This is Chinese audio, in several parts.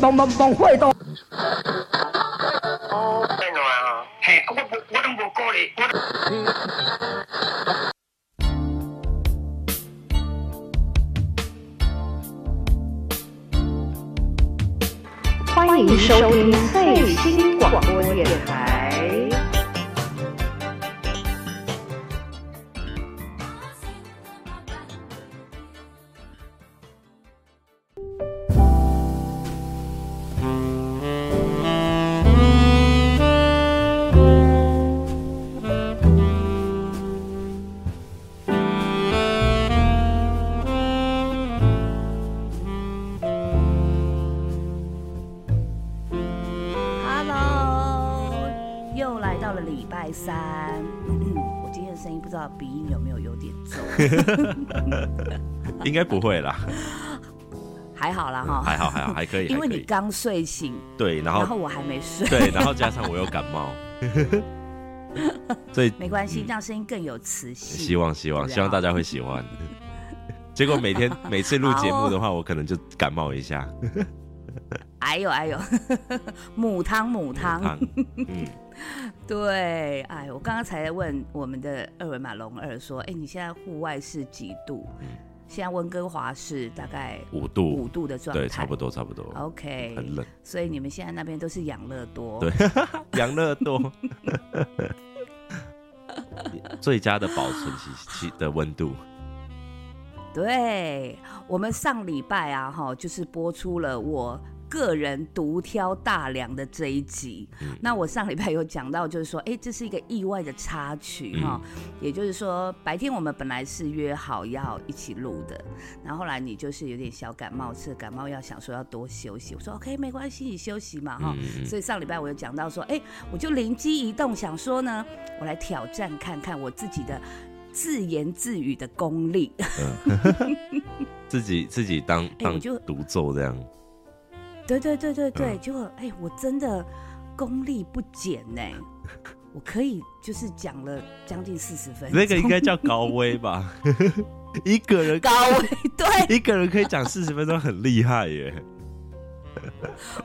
帮帮帮会到。欢迎收听最新广播电台。应该不会啦，还好啦哈，还好还好还可以，因为你刚睡醒，对，然后然后我还没睡，对，然后加上我又感冒，所以没关系，这样声音更有磁性。希望希望希望大家会喜欢。结果每天每次录节目的话，我可能就感冒一下。哎呦哎呦，母汤母汤，汤嗯，对，哎，我刚刚才问我们的二维码龙二说，哎，你现在户外是几度？嗯现在温哥华是大概五度五度的状态，对，差不多差不多，OK，很冷。所以你们现在那边都是养乐多，对 养乐多，最佳的保存期期的温度。对，我们上礼拜啊，哈，就是播出了我个人独挑大梁的这一集。嗯那我上礼拜有讲到，就是说，哎，这是一个意外的插曲嗯哈、也就是说，白天我们本来是约好要一起录的，然后后来你就是有点小感冒，吃了感冒药，想说要多休息。我说 OK，没关系，你休息嘛哈。所以上礼拜我有讲到说，哎，我就灵机一动，想说呢，我来挑战看看我自己的自言自语的功力。自己自己当 当哎我就独奏这样，对对对对对，嗯结果哎，我真的功力不减呢，我可以就是讲了将近四十分钟，那个应该叫高危吧？一个人高危，对，一个人可以讲四十分钟，很厉害耶，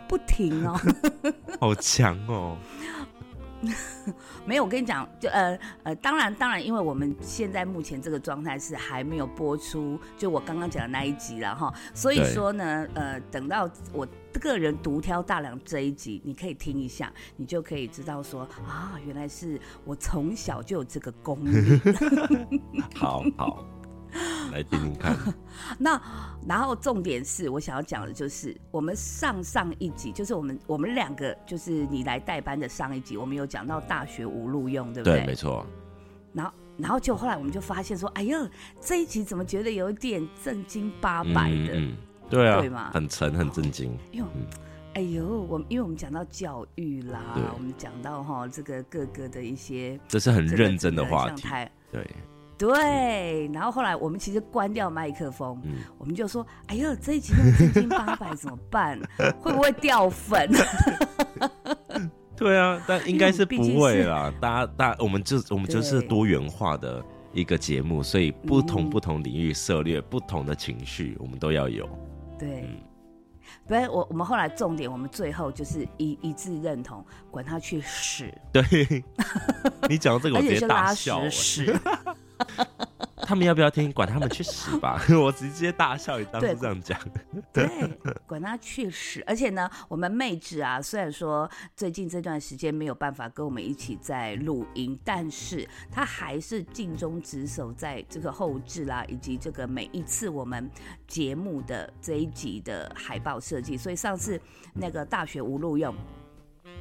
不停哦。好强哦！没有，我跟你讲，就呃呃，当然当然，因为我们现在目前这个状态是还没有播出，就我刚刚讲的那一集了哈，所以说呢，呃，等到我个人独挑大梁这一集，你可以听一下，你就可以知道说啊，原来是我从小就有这个功力。好 好，来听听看。那然后重点是我想要讲的就是，我们上上一集，就是我们我们两个就是你来代班的上一集，我们有讲到大学无录用，对不对？对，没错，然后然后就后来我们就发现说，哎呦，这一集怎么觉得有一点正经八百的？嗯，嗯对啊对嘛，很沉，很正经。因为嗯哎呦，我因为我们讲到教育啦，我们讲到哈这个各个的一些这是很这个认真的这个话题。对，对，然后后来我们其实关掉麦克风，嗯我们就说：“哎呦，这一集那么正经八百怎么办？会不会掉粉？” 对啊，但应该是不会啦。大家，大我们就我们就是多元化的一个节目，所以不同嗯不同领域涉猎不同的情绪，我们都要有。对嗯，不是我，我们后来重点，我们最后就是一一致认同，管他去屎，对，你讲到这个，我直接而且是拉大笑、欸。屎屎。他们要不要听？管他们去死吧！我直接大笑，也当对时这样讲。对，管他去死！而且呢，我们妹纸啊，虽然说最近这段时间没有办法跟我们一起在录音，但是她还是尽忠职守在这个后置啦，以及这个每一次我们节目的这一集的海报设计。所以上次那个大学无录用，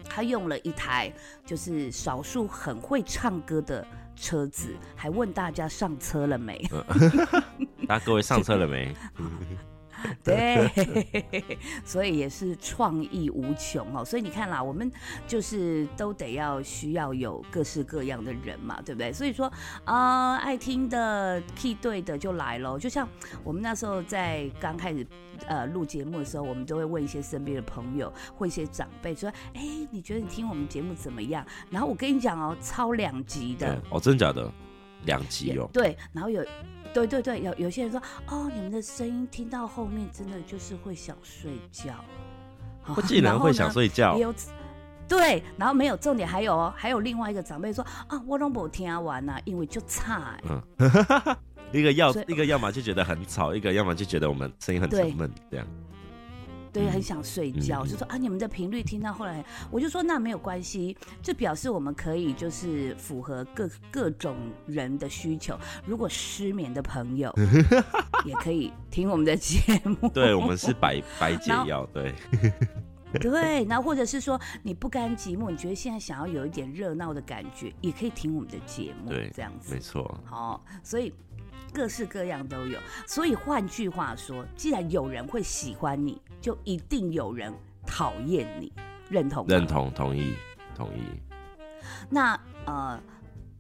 他用了一台就是少数很会唱歌的车子，还问大家上车了没？大家各位上车了没？对，所以也是创意无穷哦。所以你看啦，我们就是都得要需要有各式各样的人嘛，对不对？所以说，呃，爱听的 key 对的就来喽。就像我们那时候在刚开始呃录节目的时候，我们都会问一些身边的朋友或一些长辈说：“哎，你觉得你听我们节目怎么样？”然后我跟你讲哦，超两极的，哦，真假的，两集哦。对，然后有，对对对，有有些人说，哦，你们的声音听到后面真的就是会想睡觉。哦我竟然会想睡觉。对，然后没有重点，还有哦，还有另外一个长辈说啊，我都没听完呐、因为就差、欸。嗯，一个要一个要么就觉得很吵，一个要么就觉得我们声音很对沉闷，这样。对，嗯很想睡觉，嗯就说啊，你们的频率听到后来，我就说那没有关系，这表示我们可以就是符合各各种人的需求。如果失眠的朋友 也可以听我们的节目，对，我们是百百解药，对，对，然后或者是说你不甘寂寞，你觉得现在想要有一点热闹的感觉，也可以听我们的节目，对这样子没。错，好、所以各式各样都有。所以换句话说，既然有人会喜欢你，就一定有人讨厌你，认同认。同，同意，同意。那呃，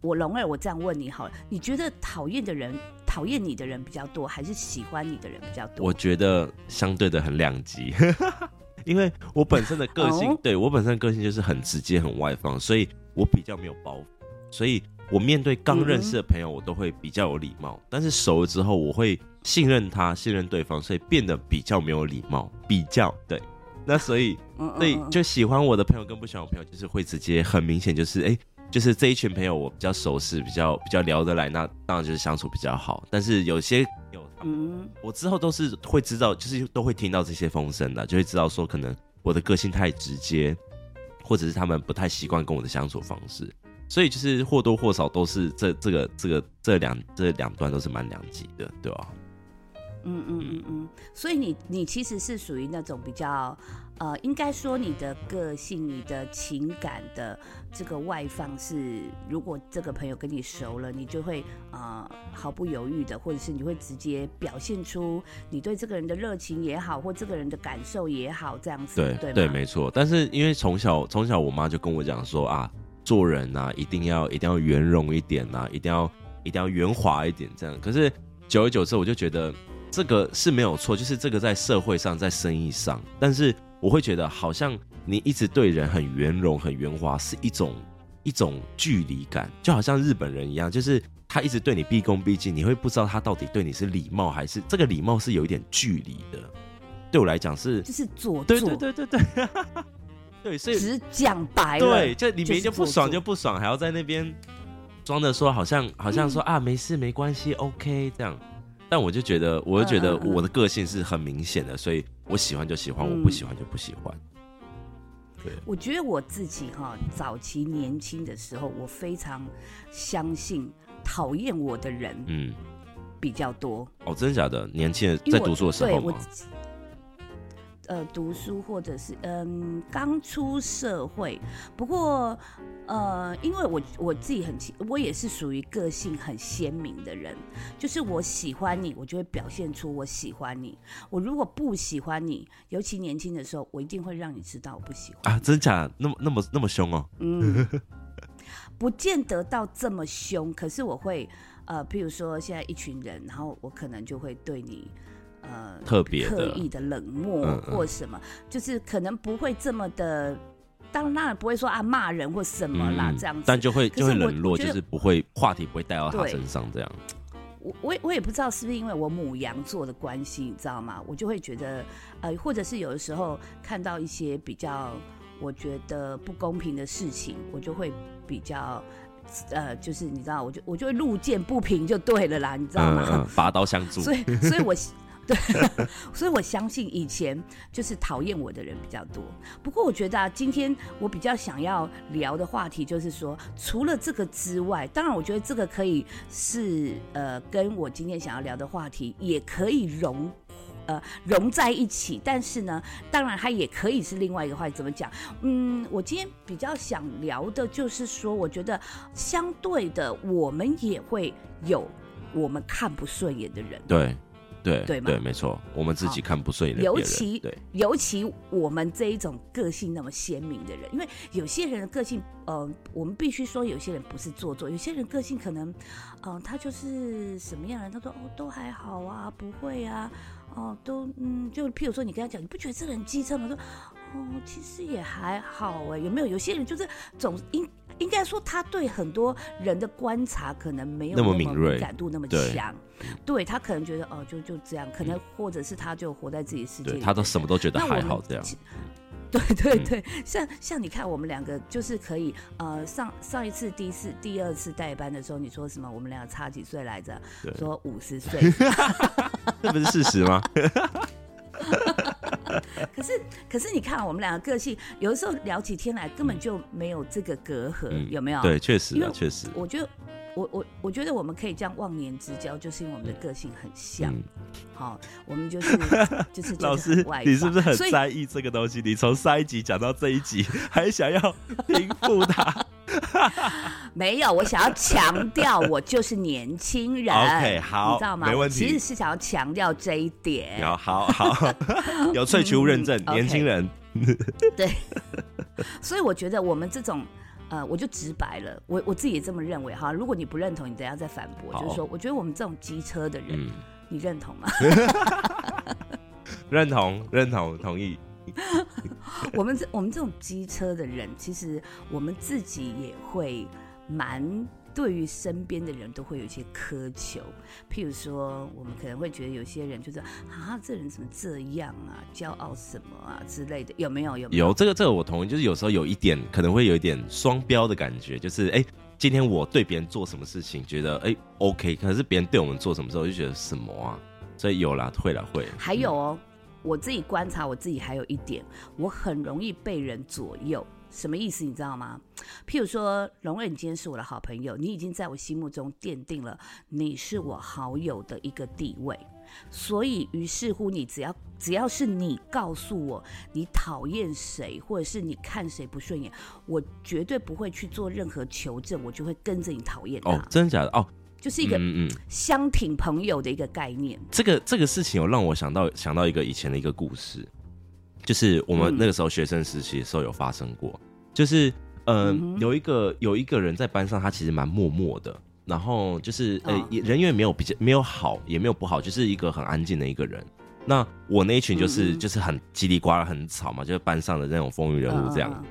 我龙儿，我这样问你好了，你觉得讨厌的人、讨厌你的人比较多，还是喜欢你的人比较多？我觉得相对的很两极，因为我本身的个性，哦对我本身的个性就是很直接、很外放，所以我比较没有包袱，所以我面对刚认识的朋友，我都会比较有礼貌，但是熟了之后，我会信任他、信任对方，所以变得比较没有礼貌，比较对。那所以，嗯嗯所以嗯就喜欢我的朋友跟不喜欢我朋友，就是会直接很明显，就是哎、就是这一群朋友我比较熟识，比较比较聊得来，那当然就是相处比较好。但是有些有我之后都是会知道，就是都会听到这些风声的，就会知道说可能我的个性太直接，或者是他们不太习惯跟我的相处方式，所以就是或多或少都是这这个这个这两这两端都是蛮两极的，对吧、嗯嗯嗯嗯，所以你你其实是属于那种比较，呃，应该说你的个性、你的情感的这个外放是，如果这个朋友跟你熟了，你就会呃毫不犹豫的，或者是你会直接表现出你对这个人的热情也好，或这个人的感受也好，这样子，对对对，没错。但是因为从小从小我妈就跟我讲说啊，做人啊一定要一定要圆融一点啊，一定要一定要圆滑一点这样。可是久而久之，我就觉得这个是没有错，就是这个在社会上，在生意上，但是我会觉得好像你一直对人很圆融、很圆滑，是一种一种距离感，就好像日本人一样，就是。他一直对你毕恭毕敬，你会不知道他到底对你是礼貌还是这个礼貌是有一点距离的。对我来讲是就是做对作，对对对对，对，所以只讲白了，对，就你明明就不爽就不爽，还要在那边装的说好像好像说、嗯啊没事没关系，OK 这样。但我就觉得，我就觉得我的个性是很明显的，所以我喜欢就喜欢，嗯我不喜欢就不喜欢。对我觉得我自己哈，早期年轻的时候，我非常相信讨厌我的人嗯，比较多。哦，真的假的？年轻人在读书的时对我候吗？自己呃，读书或者是嗯，刚出社会。不过呃，因为我我自己很清，我也是属于个性很鲜明的人，就是我喜欢你，我就会表现出我喜欢你。我如果不喜欢你，尤其年轻的时候，我一定会让你知道我不喜欢。啊，真假？那么那么那么凶哦？嗯，不见得到这么凶，可是我会，呃，譬如说现在一群人，然后我可能就会对你，呃，特别刻意的冷漠或什么，就是可能不会这么的，当然不会说啊骂人或什么啦，这样子，嗯但就会就会冷落，就是不会话题不会带到他身上这样。我我也我也不知道是不是因为我母羊座的关系，你知道吗？我就会觉得，呃，或者是有的时候看到一些比较我觉得不公平的事情，我就会比较，呃，就是你知道，我就我就会路见不平就对了啦，你知道吗？嗯嗯，拔刀相助。所以，所以我对，所以我相信以前就是讨厌我的人比较多。不过，我觉得啊，今天我比较想要聊的话题就是说，除了这个之外，当然，我觉得这个可以是呃，跟我今天想要聊的话题也可以融。呃，融在一起，但是呢，当然它也可以是另外一个话题。怎么讲？嗯，我今天比较想聊的就是说，我觉得相对的，我们也会有我们看不顺眼的人。对对对对，没错，我们自己看不顺眼的人尤其对尤其我们这一种个性那么鲜明的人，因为有些人的个性，呃，我们必须说，有些人不是做作，有些人个性可能，嗯、他就是什么样的人，他说哦都还好啊，不会啊，哦都嗯，就譬如说你跟他讲，你不觉得这个人机车吗？说哦其实也还好哎，有没有？有些人就是总应应该说他对很多人的观察可能没有那么么敏锐敏感度那么对强，对他可能觉得哦就就这样，可能或者是他就活在自己的世界里他都什么都觉得还好这样。其对对对，像像你看，我们两个就是可以，呃，上上一次第一次第二次代班的时候，你说什么？我们两个差几岁来着？对说五十岁。这不是事实吗？可是可是你看，我们两个个性，有的时候聊起天来根本就没有这个隔阂，嗯有没有？对，确实因为啊，确实。我觉得。我我我觉得我们可以这样忘年之交，就是因为我们的个性很像。嗯，好，我们就是就是 老师你是不是很在意这个东西？你从上一集讲到这一集，还想要平复它没有，我想要强调，我就是年轻人。OK，好你知道吗？没问题其实是想要强调这一点。好好好，有萃取物认证，嗯年轻人。对，所以我觉得我们这种。呃，我就直白了，我我自己也这么认为哈。如果你不认同，你等下再反驳。就是说，我觉得我们这种机车的人，嗯，你认同吗？认同，认同，同意。我们这我们这种机车的人，其实我们自己也会蛮对于身边的人都会有一些苛求。譬如说，我们可能会觉得有些人就是啊，这人怎么这样啊，骄傲什么啊之类的，有没有？有没有？有这个，这个我同意。就是有时候有一点可能会有一点双标的感觉，就是哎、今天我对别人做什么事情，觉得哎、OK，可是别人对我们做什么时候，就觉得什么啊？所以有啦，会了，会。还有哦，我自己观察我自己还有一点，我很容易被人左右。什么意思？你知道吗？譬如说，龙儿，你今天是我的好朋友，你已经在我心目中奠定了你是我好友的一个地位，所以于是乎，你只要只要是你告诉我你讨厌谁，或者是你看谁不顺眼，我绝对不会去做任何求证，我就会跟着你讨厌他，哦，真的假的？哦，就是一个嗯嗯，相挺朋友的一个概念。这个这个事情有让我想到想到一个以前的一个故事，就是我们嗯那个时候学生时期的时候有发生过，就是呃、嗯有一个有一个人在班上，他其实蛮默默的，然后就是呃、人缘没有比较没有好，也没有不好，就是一个很安静的一个人。那我那一群就是、就是很叽里呱啦很吵嘛，就是班上的那种风云人物这样。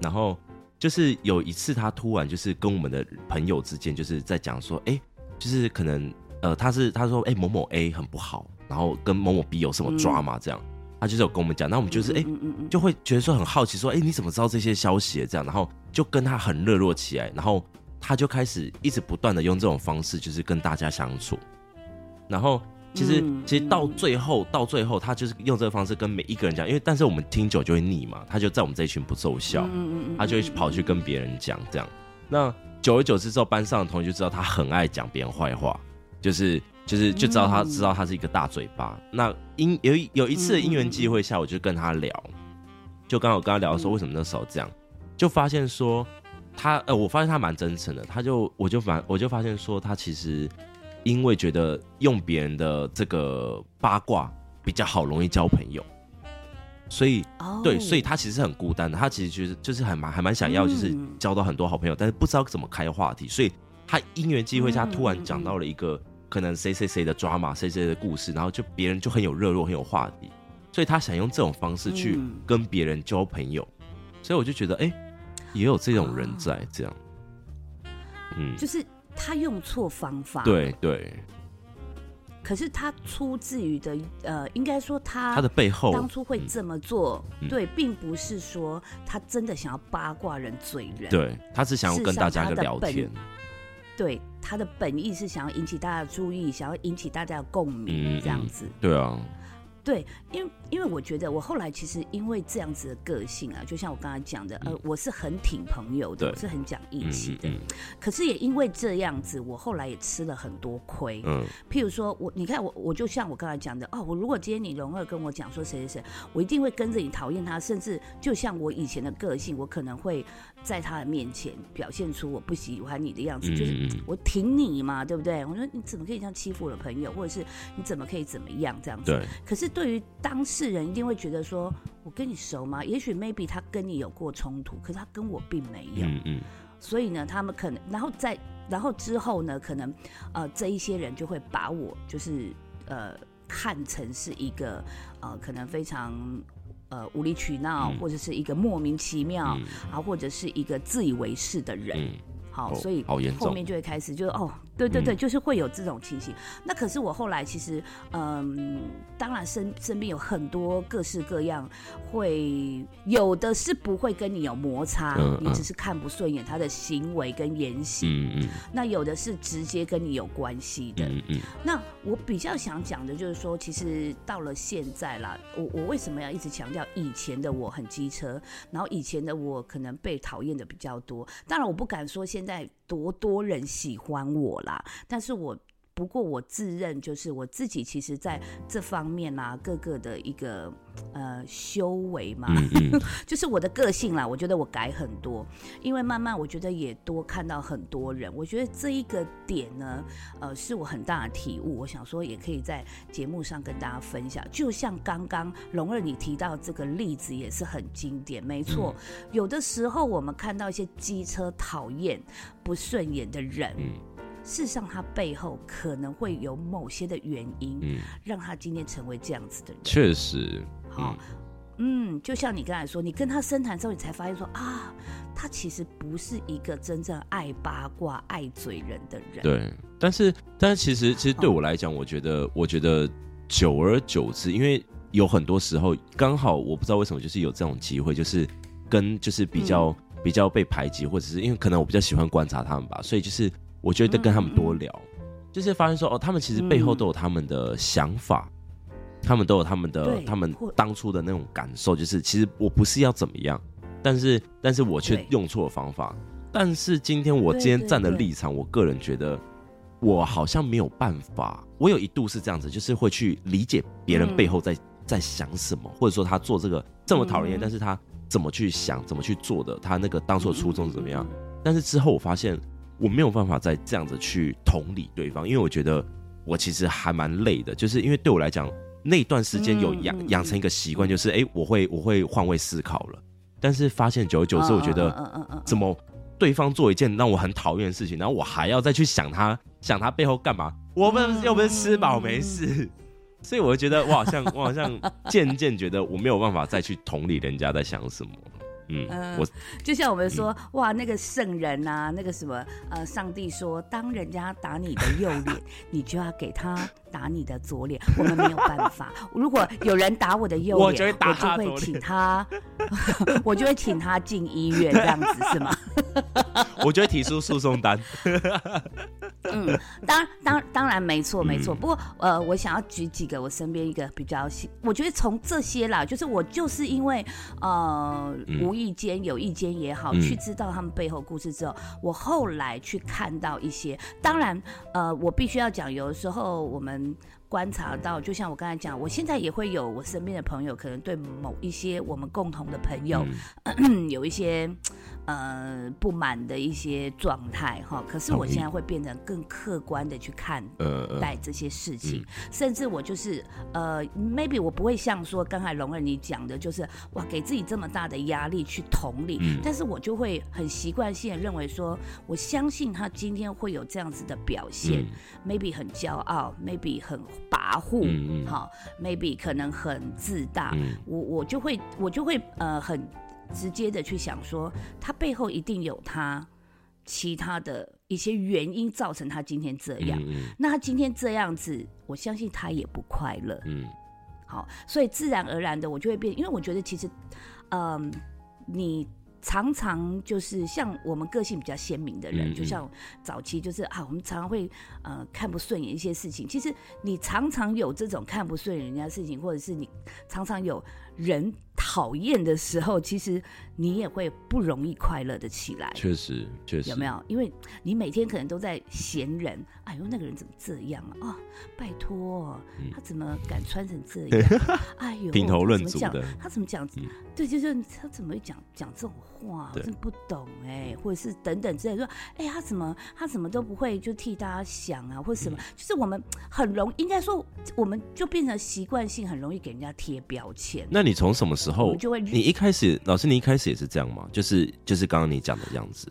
然后就是有一次，他突然就是跟我们的朋友之间就是在讲说，哎、就是可能呃，他是他说，哎、某某 A 很不好，然后跟某某 B 有什么嗯。drama 这样，他就是有跟我们讲，那我们就是哎、就会觉得说很好奇，说，哎、你怎么知道这些消息？这样，然后就跟他很热络起来，然后他就开始一直不断的用这种方式，就是跟大家相处，然后。其实，嗯其实到嗯最后，到最后，他就是用这个方式跟每一个人讲，因为但是我们听久就会腻嘛，他就在我们这一群不奏效，他就会跑去跟别人讲这样。那久而久之之后，班上的同学就知道他很爱讲别人坏话，就是就是就知道他、嗯。知道他是一个大嘴巴。那因有一有一次的因缘际会下，我就跟他聊，就刚好跟他聊说为什么那时候这样，就发现说他呃，我发现他蛮真诚的，他就我就反我就发现说他其实因为觉得用别人的这个八卦比较好，容易交朋友，所以哦对，所以他其实很孤单的，他其实就是就是还蛮还蛮想要，就是嗯。交到很多好朋友，但是不知道怎么开话题，所以他因缘际会下嗯突然讲到了一个可能谁谁谁的 drama，谁谁的故事，然后就别人就很有热络，很有话题，所以他想用这种方式去嗯。跟别人交朋友，所以我就觉得哎、也有这种人在这样，嗯，就是他用错方法，，对对，可是他出自于的呃，应该说他他的背后当初会这么做，嗯。对，并不是说他真的想要八卦人、嘴人，对，他是想要跟大家一个聊天，对，他的本意是想要引起大家的注意，想要引起大家的共鸣，嗯这样子。对啊，对，因为因为我觉得我后来其实因为这样子的个性啊，就像我刚才讲的，呃，我是很挺朋友的，我是很讲义嗯气的。嗯可是也因为这样子，我后来也吃了很多亏。嗯譬如说我，你看我，我就像我刚才讲的，哦，我如果今天你荣二跟我讲说谁谁谁，我一定会跟着你讨厌他，甚至就像我以前的个性，我可能会在他的面前表现出我不喜欢你的样子，就是我挺你嘛，对不对？我说你怎么可以这样欺负我的朋友，或者是你怎么可以怎么样这样子？可是对于当事人，一定会觉得说，我跟你熟吗？也许 maybe 他跟你有过冲突，可是他跟我并没有。嗯嗯所以呢，他们可能，然后在，然后之后呢，可能，呃，这一些人就会把我就是呃看成是一个呃可能非常呃无理取闹，嗯。或者是一个莫名其妙，嗯。啊，或者是一个自以为是的人。嗯，好，哦所以后面就会开始就是哦，对对对，嗯就是会有这种情形。那可是我后来其实，嗯，当然身身边有很多各式各样，会有的是不会跟你有摩擦，你只是看不顺眼他的行为跟言行。嗯嗯那有的是直接跟你有关系的。嗯嗯那我比较想讲的就是说，其实到了现在啦，我我为什么要一直强调以前的我很机车，然后以前的我可能被讨厌的比较多。当然，我不敢说现在多多人喜欢我啦，但是我。不过我自认就是我自己，其实在这方面啦、各个的一个呃修为嘛，嗯嗯 就是我的个性啦，我觉得我改很多，因为慢慢我觉得也多看到很多人，我觉得这一个点呢，呃，是我很大的体悟。我想说也可以在节目上跟大家分享。就像刚刚龙儿你提到这个例子也是很经典，没错，有的时候我们看到一些机车讨厌、不顺眼的人，嗯事实上他背后可能会有某些的原因，嗯，让他今天成为这样子的人。确实，好、嗯，就像你刚才说，你跟他深谈之后，你才发现说啊，他其实不是一个真正爱八卦、爱嘴人的人。，对，但是但是其实其实对我来讲，我觉得我觉得久而久之，因为有很多时候刚好我不知道为什么，就是有这种机会，就是跟就是比较、比较被排挤，或者是因为可能我比较喜欢观察他们吧，所以就是我觉得跟他们多聊，就是发现说哦，他们其实背后嗯都有他们的想法。他们都有他们的他们当初的那种感受，就是其实我不是要怎么样，但是但是我却用错了方法。但是今天我今天站的立场，我个人觉得我好像没有办法。我有一度是这样子，就是会去理解别人嗯背后在、在想什么，或者说他做这个这么讨人厌，嗯但是他怎么去想、怎么去做的，他那个当初的初衷怎么样。嗯？但是之后我发现我没有办法再这样子去同理对方，因为我觉得我其实还蛮累的，就是因为对我来讲那段时间有养养成一个习惯，就是哎、诶我会我会换位思考了。但是发现久而久之，我觉得怎么对方做一件让我很讨厌的事情，然后我还要再去想他想他背后干嘛？我们嗯又不是吃饱没事。所以我就觉得，我好像我好像渐渐觉得我没有办法再去同理人家在想什么。嗯，就像我们说，哇，那个圣人啊，那个什么，呃，上帝说，当人家打你的右脸，你就要给他打你的左脸。我们没有办法，如果有人打我的右脸，我就会打他我就会请他，我就会请他进医院，这样子是吗？我就会提出诉讼单。嗯，当当当然没错没错。嗯不过呃，我想要举几个我身边一个比较喜，我觉得从这些啦，就是我就是因为呃、嗯无意间有意间也好，嗯去知道他们背后故事之后，我后来去看到一些，当然呃，我必须要讲，有的时候我们。们观察到，就像我刚才讲，我现在也会有我身边的朋友，可能对某一些我们共同的朋友，嗯。有一些呃不满的一些状态哈。可是我现在会变得更客观的去看待这些事情，嗯。甚至我就是呃，maybe 我不会像说刚才龙儿你讲的，就是哇给自己这么大的压力去同理，嗯。但是我就会很习惯性的认为说，我相信他今天会有这样子的表现、嗯。m a y b e 很骄傲，maybe 很跋扈，嗯嗯好，maybe 可能很自大，嗯我我就会我就会呃很直接的去想说，他背后一定有他其他的一些原因造成他今天这样。嗯那他今天这样子，我相信他也不快乐。嗯好，所以自然而然的我就会变，因为我觉得其实，嗯，你常常就是像我们个性比较鲜明的人，嗯嗯就像早期就是啊，我们常常会呃看不顺眼一些事情。其实你常常有这种看不顺眼人家的事情，或者是你常常有人讨厌的时候，其实你也会不容易快乐的起来。确实确实有没有？因为你每天可能都在嫌人，哎呦，那个人怎么这样啊？哦，拜托，嗯他怎么敢穿成这样？哎呦，评头论怎么讲足的他怎么讲？嗯对，就是他怎么会讲讲这种话？我真不懂哎，或者是等等之类的说，哎，他怎么他怎么都不会就替大家想啊，或者什么？就是我们很容应该说，我们就变成习惯性，很容易给人家贴标签。那你从什么时候你一开始，老师，你一开始也是这样吗？就是就是刚刚你讲的样子。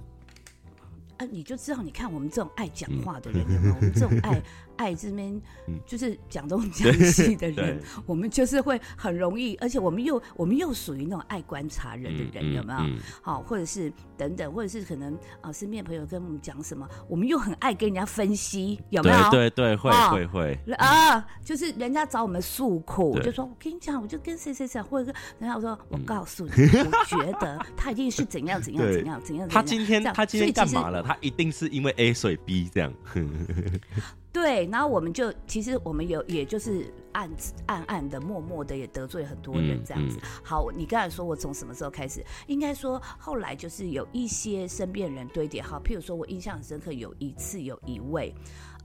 啊，你就知道，你看我们这种爱讲话的人，有没有？我们这种爱爱这边嗯就是讲东讲西的人，我们就是会很容易，而且我们又我们又属于那种爱观察人的人，有没有？嗯好，或者是等等，或者是可能啊，身边朋友跟我们讲什么，我们又很爱跟人家分析，有没有？对对对，会哦会会，啊，就是人家找我们诉苦，就说我跟你讲，我就跟谁谁谁，或者是人家我说我嗯告诉你，我觉得他一定是怎样怎样怎样怎样。他今天他今天干嘛了？他一定是因为 A 所以 B 这样。对，然后我们就其实我们有，也就是暗暗暗的、默默的也得罪很多人嗯这样子。嗯好，你刚才说我从什么时候开始？应该说后来就是有一些身边人堆叠好，譬如说我印象很深刻，有一次有一位。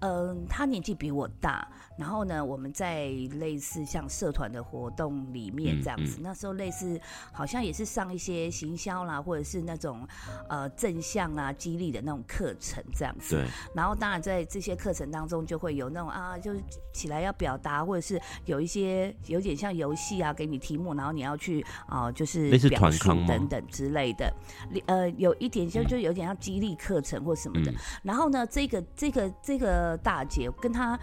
嗯，他年纪比我大，然后呢，我们在类似像社团的活动里面嗯这样子，那时候类似好像也是上一些行销啦，或者是那种呃正向啊、激励的那种课程这样子。对，然后当然在这些课程当中就会有那种啊，就是起来要表达，或者是有一些有点像游戏啊，给你题目，然后你要去啊、就是表述团等等之类的，呃，有一点就就有点像激励课程或什么的。嗯然后呢，这个这个这个大姐跟她。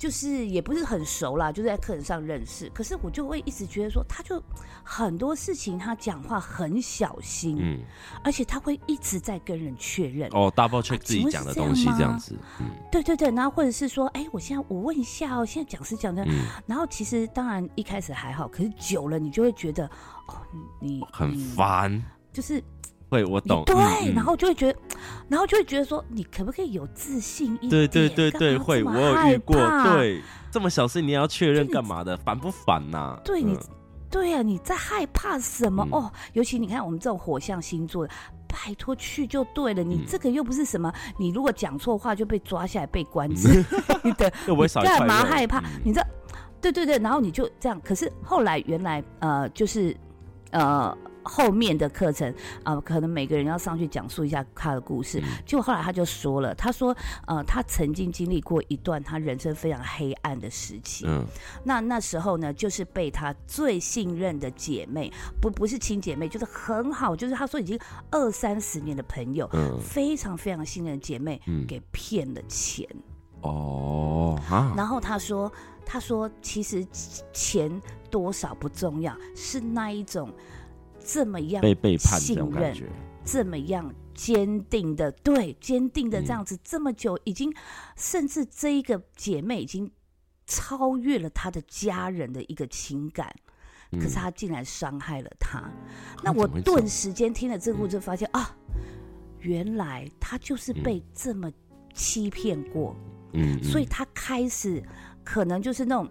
就是也不是很熟啦，就是在课程上认识。可是我就会一直觉得说，他就很多事情他讲话很小心，嗯，而且他会一直在跟人确认。哦，double check 啊自己讲的东西这样子，嗯对对对，然后或者是说，哎，我现在我问一下哦，现在讲是讲的，嗯，然后其实当然一开始还好，可是久了你就会觉得，哦，你你很你烦。就是会，我懂。你对，然后就会觉得，然后就会觉得说，你可不可以有自信一点？对对对对，会，我有遇过，怕，对，这么小事你要确认干嘛的？烦不烦呐？对你嗯对啊，你在害怕什么？嗯哦，尤其你看我们这种火象星座的。拜托去就对了，你嗯这个又不是什么，你如果讲错话就被抓下来被关之类 的，又不会少一块干嘛害怕？嗯你知道，对对对，然后你就这样。可是后来原来呃，就是呃后面的课程啊、呃可能每个人要上去讲述一下他的故事。嗯结果后来他就说了，他说呃，他曾经经历过一段他人生非常黑暗的时期。嗯那那时候呢，就是被他最信任的姐妹，不不是亲姐妹，就是很好，就是他说已经二三十年的朋友，嗯非常非常信任的姐妹，嗯，给骗了钱。哦啊，然后他说，他说其实钱多少不重要，是那一种这么样被背叛这信任这么样坚定的，对，坚定的这样子、这么久，已经甚至这一个姐妹已经超越了她的家人的一个情感。可是嗯她竟然伤害了她，那啊我顿时间听了这个故事，发现啊，原来她就是被这么欺骗过，嗯，嗯。所以他开始可能就是那种，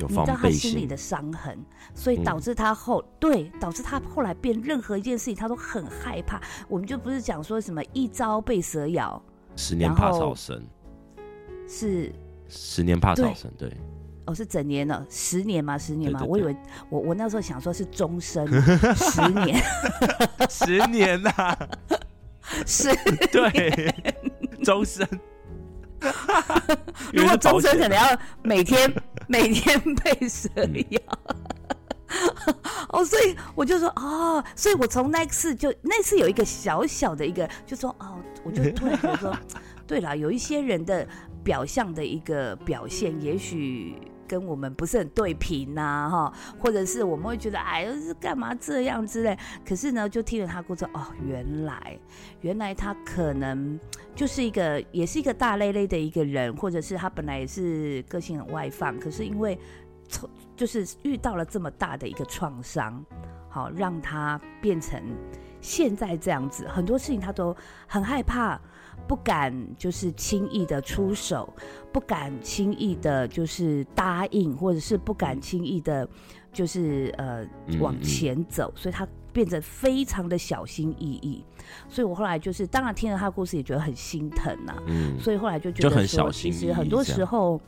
有你知道他心心里的伤痕，所以嗯。导致他后、对导致他后来变任何一件事情他都很害怕。我们就不是讲说什么一朝被蛇咬十年怕草绳，是十年怕草对。绳，对，哦是整年了十年吗？十年吗？对对我以为我我那时候想说是终身 十年。十年呐，是，对，终身。如果终身可能能要每天每天被蛇咬。哦，所以我就说哦，所以我从那次就那次有一个小小的一个，就说哦，我就突然觉得说，对了，有一些人的表象的一个表现，也许跟我们不是很对频呐、哈，或者是我们会觉得哎，是干嘛这样之类。可是呢，就听了他故事，哦，原来原来他可能就是一个，也是一个大累累的一个人，或者是他本来也是个性很外放，可是因为从就是遇到了这么大的一个创伤，好让他变成现在这样子，很多事情他都很害怕，不敢就是轻易的出手，不敢轻易的就是答应，或者是不敢轻易的，就是呃往前走，所以他变得非常的小心翼翼。所以我后来就是，当然听了他的故事也觉得很心疼呐、嗯，所以后来就觉就很得其实很多时候。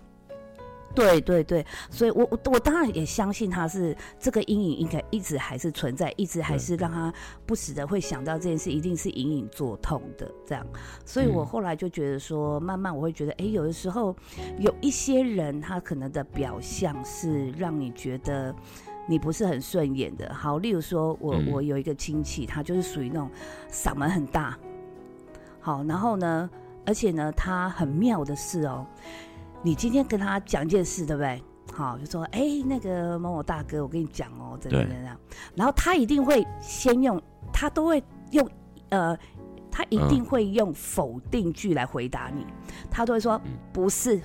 对对对，所以我我我当然也相信他是这个阴影应该一直还是存在，一直还是让他不时的会想到这件事，一定是隐隐作痛的这样。所以我嗯后来就觉得说，慢慢我会觉得，哎，有的时候有一些人他可能的表象是让你觉得你不是很顺眼的。好，例如说我嗯。我有一个亲戚，他就是属于那种嗓门很大，好，然后呢，而且呢，他很妙的是哦，你今天跟他讲一件事，对不对？好，就说哎、那个某某大哥，我跟你讲哦，怎样怎样怎样，然后他一定会先用，他都会用呃，他一定嗯会用否定句来回答你，他都会说嗯。不是。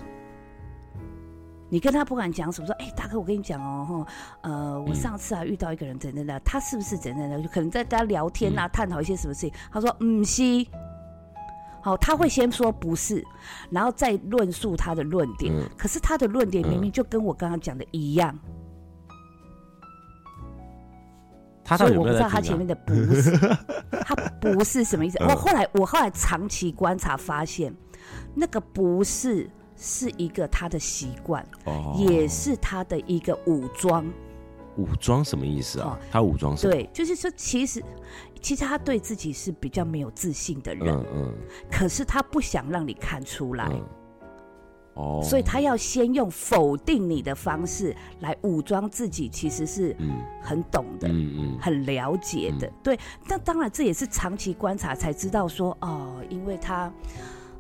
你跟他不敢讲什么，说，哎、大哥，我跟你讲哦，吼，呃，我嗯上次啊遇到一个人怎样怎样，他是不是怎样怎样，就可能在跟他聊天嗯。啊，探讨一些什么事情，他说，嗯，是，好，他会先说不是，然后再论述他的论点，嗯可是他的论点嗯明明就跟我刚刚讲的一样，所以我不知道？他前面的不是，他不是什么意思。嗯我后来我后来长期观察发现，那个不是是一个他的习惯，哦也是他的一个武装。武装什么意思啊哦？他武装什么？对，就是说，其实其实他对自己是比较没有自信的人，嗯嗯可是他不想让你看出来。嗯。哦。所以他要先用否定你的方式来武装自己，其实是嗯很懂的。嗯嗯很了解的，嗯对。但当然，这也是长期观察才知道说，哦，因为他。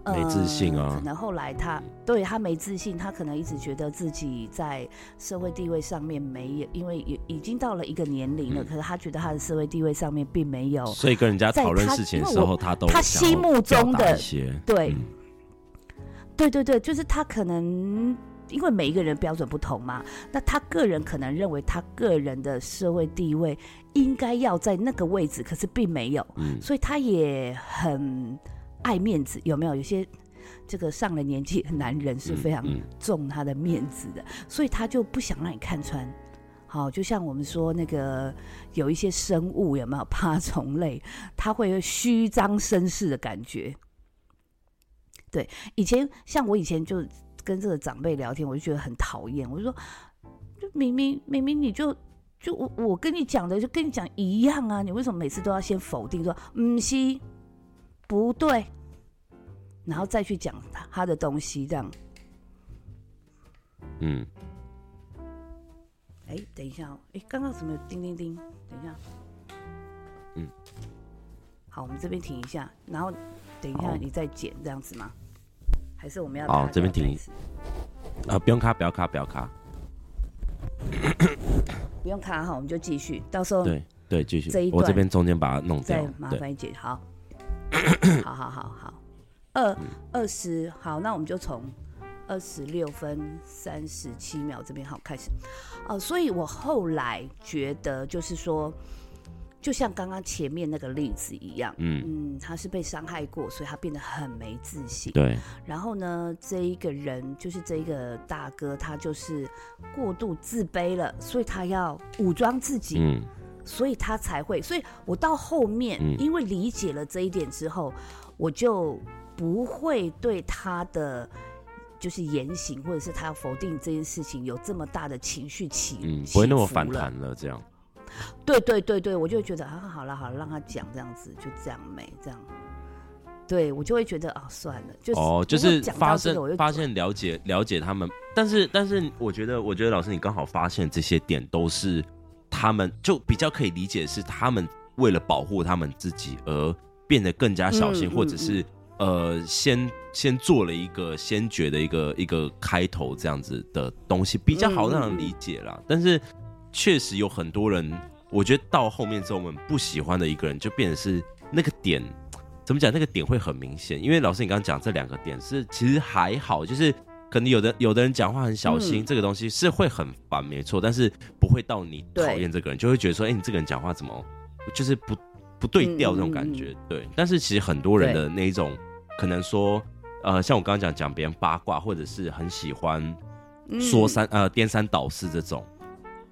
呃没自信啊。可能后来他对他没自信，他可能一直觉得自己在社会地位上面没有，因为已已经到了一个年龄了，嗯。可是他觉得他的社会地位上面并没有所以跟人家讨论事情的时候，他都他心目中的对。嗯。对对对，就是他可能因为每一个人标准不同嘛，那他个人可能认为他个人的社会地位应该要在那个位置，可是并没有，嗯。所以他也很爱面子，有没有？有些这个上了年纪的男人是非常嗯重他的面子的，所以他就不想让你看穿。好，就像我们说那个有一些生物有没有爬虫类，它会有虚张声势的感觉。对，以前像我以前就跟这个长辈聊天，我就觉得很讨厌，我就说，就明明明明你就就我我跟你讲的就跟你讲一样啊，你为什么每次都要先否定说嗯是不对，然后再去讲他他的东西这样？嗯，哎，等一下哦，哎，刚刚怎么有叮叮叮？等一下，嗯，好，我们这边停一下，然后等一下你再剪这样子吗？还是我们要好卡这边停啊，不用卡，不要卡，不要卡。不用卡哈，我们就继续，到时候对对，继续这一。我这边中间把它弄掉再。麻，烦你剪。好，好好好好，二二十好，那我们就从二十六分三十七秒这边好开始。哦、所以我后来觉得就是说，就像刚刚前面那个例子一样，嗯，嗯，他是被伤害过，所以他变得很没自信。对，然后呢，这一个人就是这一个大哥，他就是过度自卑了，所以他要武装自己。嗯所以他才会，所以我到后面，嗯因为理解了这一点之后，我就不会对他的就是言行，或者是他要否定这件事情有这么大的情绪起，嗯，起不会那么反弹了，这样。对对对对，我就会觉得啊，好了好了，让他讲这样子，就这样没这样。对我就会觉得啊，算了，就是哦，就是发这个我就现发现了解了解他们，但是但是我觉得我觉得老师你刚好发现这些点都是他们就比较可以理解是他们为了保护他们自己而变得更加小心，嗯或者是呃先先做了一个先决的一个一个开头这样子的东西，比较好让人理解啦。但是确实有很多人，我觉得到后面之后，我们不喜欢的一个人就变成是那个点。怎么讲？那个点会很明显，因为老师你刚刚讲这两个点是其实还好，就是可能有的有的人讲话很小心，嗯。这个东西是会很烦，没错，但是不会到你讨厌这个人，就会觉得说，哎、你这个人讲话怎么就是不不对调这种感觉，对。但是其实很多人的那一种，可能说，呃，像我刚刚讲讲别人八卦，或者是很喜欢说三、呃颠三倒四这种，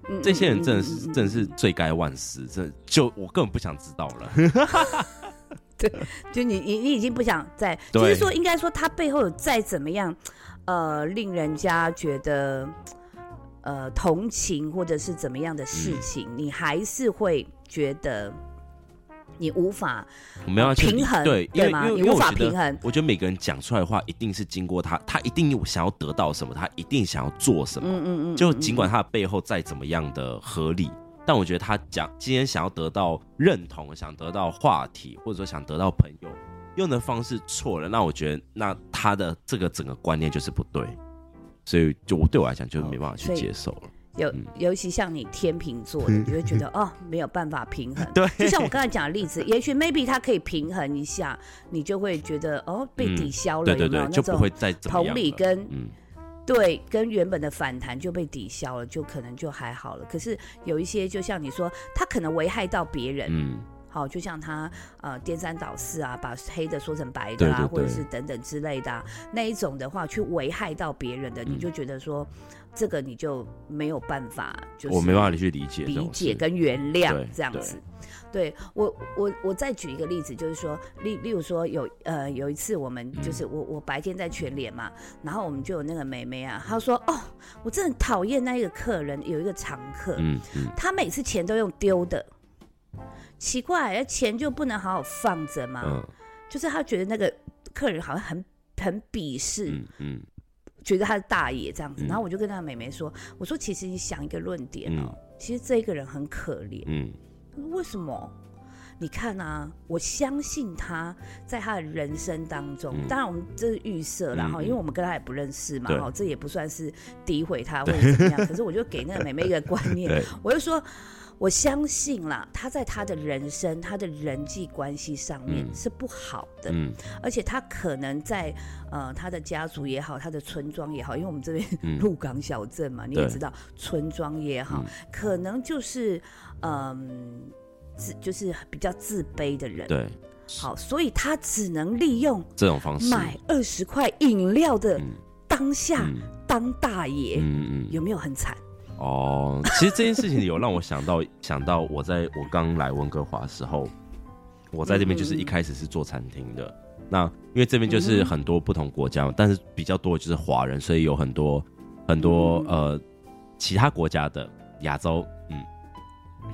嗯这些人真的是、真的是罪该万死，真的就我根本不想知道了。对就你你你已经不想再，对就是说应该说他背后有再怎么样，呃，令人家觉得呃同情或者是怎么样的事嗯。情，你还是会觉得你无法我们要去平衡对，对吗？你无法平衡。我觉得每个人讲出来的话，一定是经过他，他一定有想要得到什么，他一定想要做什么。嗯，嗯就尽管他的背后再怎么样的合理，但我觉得他讲今天想要得到认同，想得到话题，或者说想得到朋友，用的方式错了，那我觉得那他的这个整个观念就是不对。所以就我对我来讲就没办法去接受了。尤嗯尤其像你天秤座的，你就会觉得哦没有办法平衡。对就像我刚才讲的例子，也许 maybe 它可以平衡一下，你就会觉得哦被嗯抵消了，对对对，有没有那种就不会再怎么同理跟嗯对，跟原本的反弹就被抵消了，就可能就还好了。可是有一些，就像你说，他可能危害到别人，嗯好，就像他呃颠三倒四啊，把黑的说成白的啊，对对或者是等等之类的、啊、那一种的话，去危害到别人的，你嗯。就觉得说这个你就没有办法，就是我没办法去理解理解跟原谅这样子。对我，我我再举一个例子，就是说，例例如说有呃有一次我们嗯。就是我我白天在全联嘛，然后我们就有那个妹妹啊，她说哦，我真的很讨厌那一个客人，有一个常客，嗯嗯。他每次钱都用丢的，奇怪，钱就不能好好放着吗？嗯就是他觉得那个客人好像很很鄙视，嗯嗯觉得他是大爷这样子。嗯然后我就跟那个妹妹说：“我说其实你想一个论点哦，其实这一个人很可怜。嗯她说为什么？你看啊，我相信他在他的人生当中，嗯当然我们这是预设啦哈，因为我们跟他也不认识嘛对哈，这也不算是诋毁他或者怎么样。可是我就给那个妹妹一个观 念，我就说，我相信啦，他在他的人生、他的人际关系上面嗯是不好的，嗯而且他可能在呃他的家族也好，他的村庄也好，因为我们这边嗯鹿港小镇嘛，你也知道，村庄也好，嗯可能就是嗯。自就是比较自卑的人，对。好，所以他只能利用这种方式。买二十块饮料的嗯。当下嗯。当大爷，嗯嗯。有没有很惨？哦，其实这件事情有让我想到 想到我在我刚来温哥华的时候，我在这边就是一开始是做餐厅的。那因为这边就是很多不同国家，但是比较多的就是华人，所以有很多很多呃其他国家的亚洲，嗯，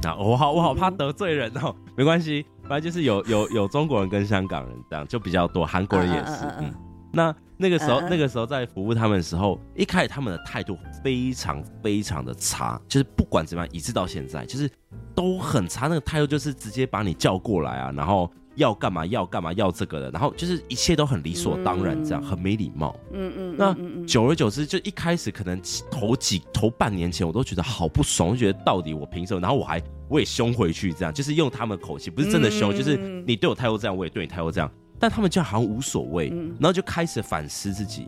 那我好我好怕得罪人哦，没关系，反正就是有有有中国人跟香港人这样就比较多，韩国人也是，嗯。那那个时候，那个时候在服务他们的时候，一开始他们的态度非常非常的差，就是不管怎么样，一直到现在，就是都很差。那个态度就是直接把你叫过来啊，然后要干嘛要干嘛要这个的，然后就是一切都很理所当然，这样、嗯很没礼貌。嗯嗯，那久而久之，就一开始可能头几头半年前，我都觉得好不爽，我觉得到底我凭什么？然后我还我也凶回去，这样就是用他们的口气，不是真的凶，嗯就是你对我态度这样，我也对你态度这样。但他们就好像无所谓，嗯然后就开始反思自己。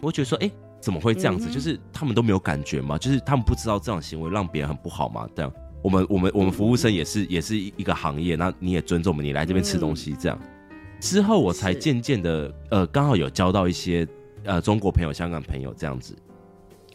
我觉得说，哎、怎么会这样子？嗯就是他们都没有感觉吗？就是他们不知道这样行为让别人很不好吗？这样，我们我们我们服务生也是也是一个行业，那你也尊重我们，你来这边吃东西这样。之后我才渐渐的，呃，刚好有交到一些呃中国朋友、香港朋友这样子，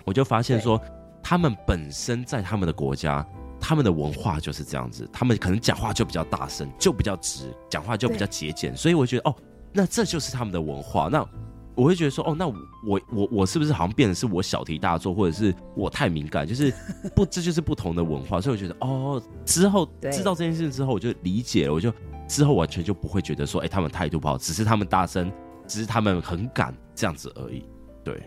我就发现说，他们本身在他们的国家，他们的文化就是这样子，他们可能讲话就比较大声，就比较直，讲话就比较节俭，所以我觉得哦，那这就是他们的文化。那我会觉得说，哦，那我我我我是不是好像变得是我小题大做，或者是我太敏感？就是不，这就是不同的文化，所以我觉得哦，之后对知道这件事之后，我就理解了，我就之后完全就不会觉得说，哎、他们态度不好，只是他们大声，只是他们很敢这样子而已。对，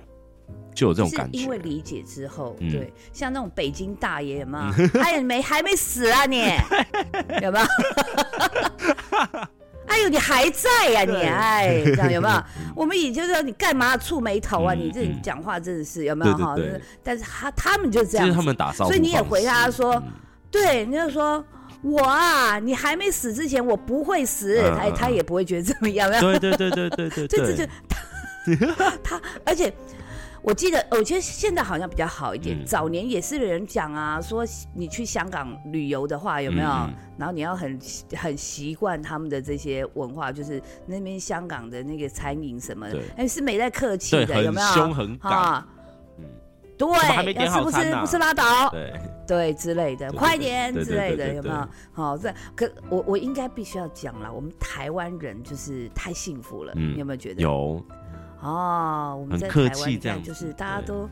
就有这种感觉。因为理解之后，嗯对，像那种北京大爷有没有？哎呀，你没还没死啊你？有没有？哎呦，你还在呀、你哎，这样有没有？我们也就是说你干嘛蹙眉头啊？嗯你这嗯。讲话真的是有没有？哈？但是他他们就这样，他们打招呼，所以你也回他说嗯。对，你就说我啊，你还没死之前我不会死，嗯他也不会觉得怎么样？对对对对对对。这这就，他他，而且我记得，我觉得现在好像比较好一点。嗯早年也是有人讲啊，说你去香港旅游的话，有没有？然后你要很很习惯他们的这些文化，就是那边香港的那个餐饮什么的对，哎是没在客气，的，有很没有？凶很赶，啊，嗯，对，么还没点要吃不吃好餐呐不是拉倒，对，对之类的，快点之类的，有没有？好，这可我我应该必须要讲了，我们台湾人就是太幸福了，嗯你有没有觉得？有，哦，我们在台湾你看气这样就是大家都。